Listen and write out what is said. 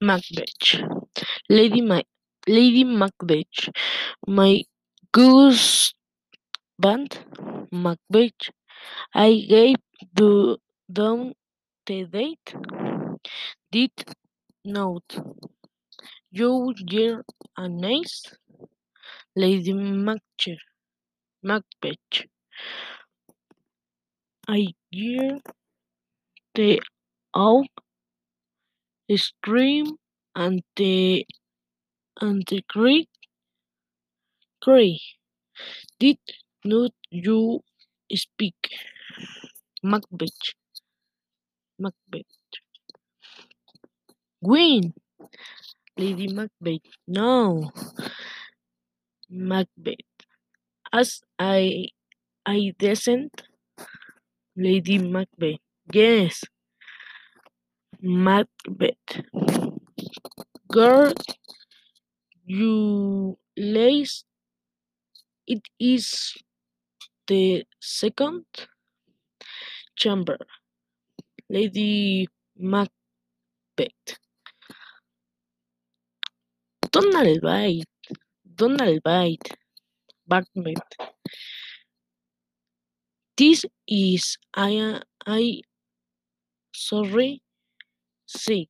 Macbeth. Lady Ma- Lady Macbeth. My goose band Macbeth. I gave the down the date. Did note. You year a nice Lady Macbeth. Macbeth. I hear the owl scream and the and the great cry. Did not you speak, Macbeth? Macbeth. Win, Lady Macbeth. No, Macbeth. As I I descend, Lady Macbeth. Yes, Macbeth. Girl, you lace. It is the second chamber, Lady Macbeth. Donalbain. Donald Bite. Macbeth. This is I I sorry sick.